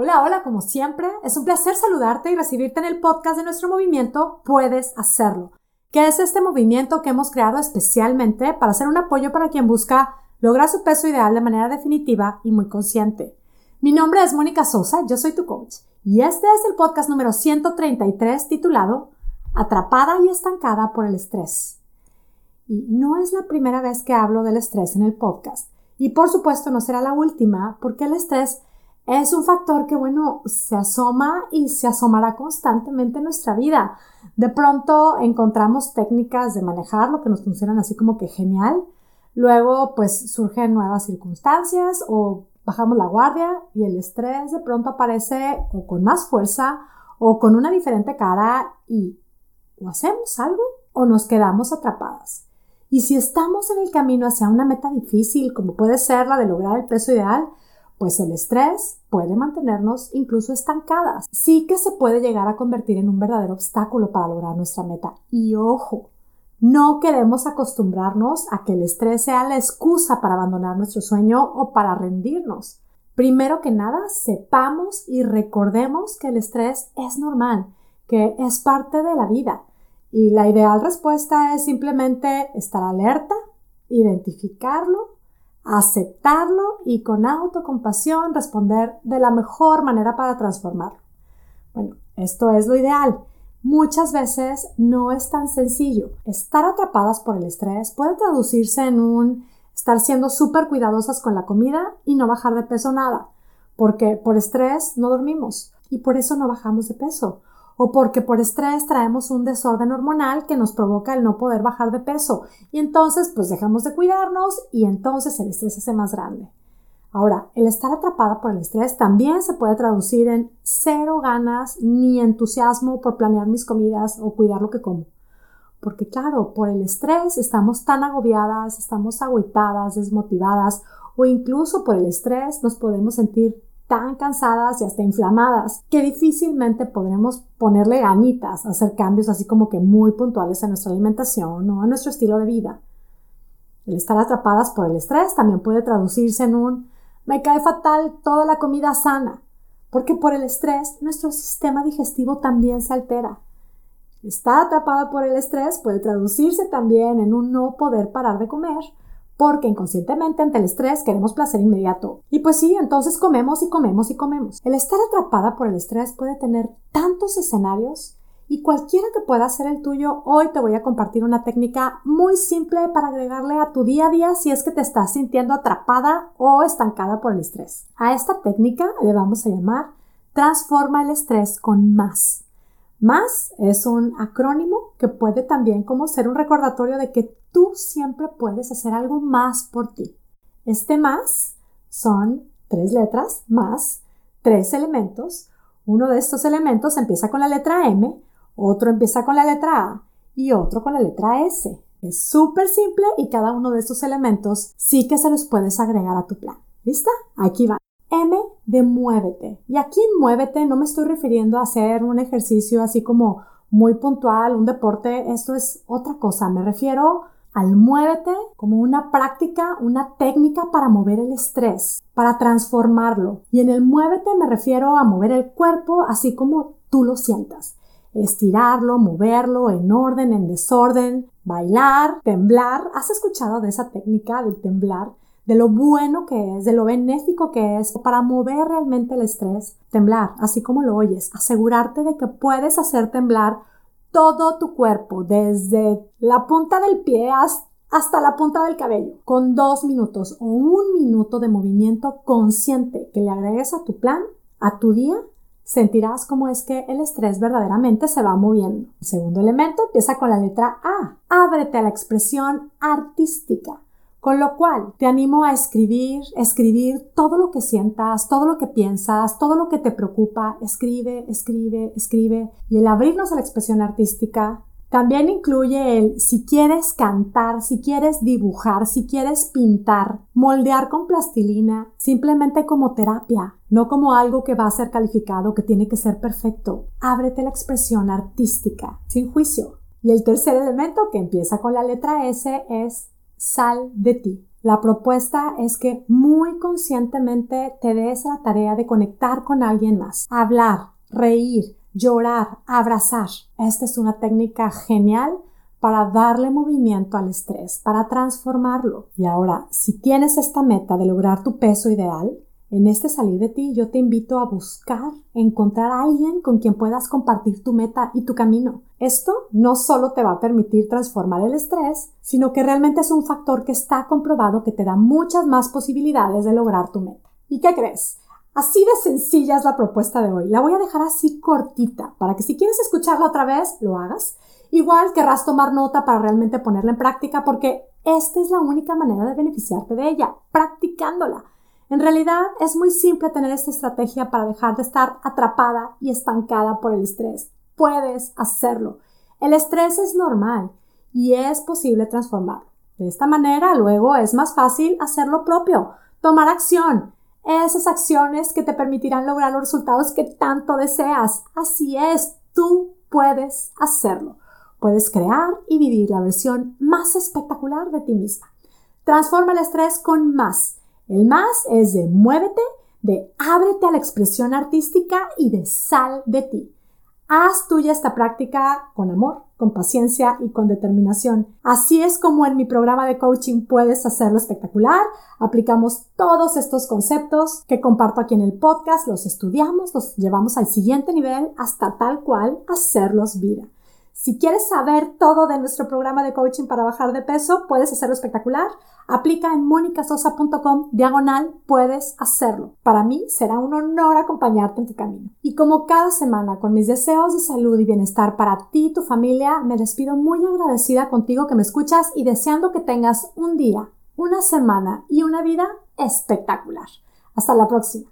Hola, hola, como siempre, es un placer saludarte y recibirte en el podcast de nuestro movimiento Puedes Hacerlo, que es este movimiento que hemos creado especialmente para ser un apoyo para quien busca lograr su peso ideal de manera definitiva y muy consciente. Mi nombre es Mónica Sosa, yo soy tu coach, y este es el podcast número 133 titulado Atrapada y estancada por el estrés. Y no es la primera vez que hablo del estrés en el podcast, y por supuesto no será la última, porque el estrés es un factor que, bueno, se asoma y se asomará constantemente en nuestra vida. De pronto encontramos técnicas de manejar lo que nos funcionan así como que genial. Luego, pues surgen nuevas circunstancias o bajamos la guardia y el estrés de pronto aparece o con más fuerza o con una diferente cara y o hacemos algo o nos quedamos atrapadas. Y si estamos en el camino hacia una meta difícil, como puede ser la de lograr el peso ideal, pues el estrés puede mantenernos incluso estancadas. Sí que se puede llegar a convertir en un verdadero obstáculo para lograr nuestra meta. Y ojo, no queremos acostumbrarnos a que el estrés sea la excusa para abandonar nuestro sueño o para rendirnos. Primero que nada, sepamos y recordemos que el estrés es normal, que es parte de la vida. Y la ideal respuesta es simplemente estar alerta, identificarlo aceptarlo y con autocompasión responder de la mejor manera para transformarlo. Bueno, esto es lo ideal. Muchas veces no es tan sencillo. Estar atrapadas por el estrés puede traducirse en un estar siendo súper cuidadosas con la comida y no bajar de peso nada, porque por estrés no dormimos y por eso no bajamos de peso o porque por estrés traemos un desorden hormonal que nos provoca el no poder bajar de peso y entonces pues dejamos de cuidarnos y entonces el estrés se hace más grande. Ahora, el estar atrapada por el estrés también se puede traducir en cero ganas ni entusiasmo por planear mis comidas o cuidar lo que como. Porque claro, por el estrés estamos tan agobiadas, estamos agüitadas, desmotivadas o incluso por el estrés nos podemos sentir tan cansadas y hasta inflamadas que difícilmente podremos ponerle ganitas hacer cambios así como que muy puntuales a nuestra alimentación o a nuestro estilo de vida. El estar atrapadas por el estrés también puede traducirse en un me cae fatal toda la comida sana, porque por el estrés nuestro sistema digestivo también se altera. Estar atrapada por el estrés puede traducirse también en un no poder parar de comer porque inconscientemente ante el estrés queremos placer inmediato. Y pues sí, entonces comemos y comemos y comemos. El estar atrapada por el estrés puede tener tantos escenarios y cualquiera que pueda ser el tuyo, hoy te voy a compartir una técnica muy simple para agregarle a tu día a día si es que te estás sintiendo atrapada o estancada por el estrés. A esta técnica le vamos a llamar transforma el estrés con más. Más es un acrónimo que puede también como ser un recordatorio de que tú siempre puedes hacer algo más por ti. Este más son tres letras más tres elementos. Uno de estos elementos empieza con la letra M, otro empieza con la letra A y otro con la letra S. Es súper simple y cada uno de estos elementos sí que se los puedes agregar a tu plan. ¿Lista? Aquí va. M de muévete. Y aquí en muévete no me estoy refiriendo a hacer un ejercicio así como muy puntual, un deporte, esto es otra cosa. Me refiero al muévete como una práctica, una técnica para mover el estrés, para transformarlo. Y en el muévete me refiero a mover el cuerpo así como tú lo sientas. Estirarlo, moverlo en orden, en desorden, bailar, temblar. ¿Has escuchado de esa técnica del temblar? de lo bueno que es, de lo benéfico que es para mover realmente el estrés, temblar, así como lo oyes, asegurarte de que puedes hacer temblar todo tu cuerpo, desde la punta del pie hasta la punta del cabello, con dos minutos o un minuto de movimiento consciente que le agregues a tu plan, a tu día, sentirás cómo es que el estrés verdaderamente se va moviendo. El segundo elemento empieza con la letra A. Ábrete a la expresión artística. Con lo cual, te animo a escribir, escribir todo lo que sientas, todo lo que piensas, todo lo que te preocupa. Escribe, escribe, escribe. Y el abrirnos a la expresión artística también incluye el si quieres cantar, si quieres dibujar, si quieres pintar, moldear con plastilina, simplemente como terapia, no como algo que va a ser calificado, que tiene que ser perfecto. Ábrete la expresión artística, sin juicio. Y el tercer elemento que empieza con la letra S es sal de ti. La propuesta es que muy conscientemente te des la tarea de conectar con alguien más, hablar, reír, llorar, abrazar. Esta es una técnica genial para darle movimiento al estrés, para transformarlo. Y ahora, si tienes esta meta de lograr tu peso ideal, en este salir de ti yo te invito a buscar, encontrar a alguien con quien puedas compartir tu meta y tu camino. Esto no solo te va a permitir transformar el estrés, sino que realmente es un factor que está comprobado que te da muchas más posibilidades de lograr tu meta. ¿Y qué crees? Así de sencilla es la propuesta de hoy. La voy a dejar así cortita para que si quieres escucharla otra vez, lo hagas. Igual querrás tomar nota para realmente ponerla en práctica porque esta es la única manera de beneficiarte de ella, practicándola. En realidad es muy simple tener esta estrategia para dejar de estar atrapada y estancada por el estrés. Puedes hacerlo. El estrés es normal y es posible transformarlo. De esta manera luego es más fácil hacer lo propio, tomar acción, esas acciones que te permitirán lograr los resultados que tanto deseas. Así es, tú puedes hacerlo. Puedes crear y vivir la versión más espectacular de ti misma. Transforma el estrés con más el más es de muévete, de ábrete a la expresión artística y de sal de ti. Haz tuya esta práctica con amor, con paciencia y con determinación. Así es como en mi programa de coaching puedes hacerlo espectacular. Aplicamos todos estos conceptos que comparto aquí en el podcast, los estudiamos, los llevamos al siguiente nivel hasta tal cual hacerlos vida. Si quieres saber todo de nuestro programa de coaching para bajar de peso, puedes hacerlo espectacular. Aplica en monicasosa.com diagonal, puedes hacerlo. Para mí será un honor acompañarte en tu camino. Y como cada semana, con mis deseos de salud y bienestar para ti y tu familia, me despido muy agradecida contigo que me escuchas y deseando que tengas un día, una semana y una vida espectacular. Hasta la próxima.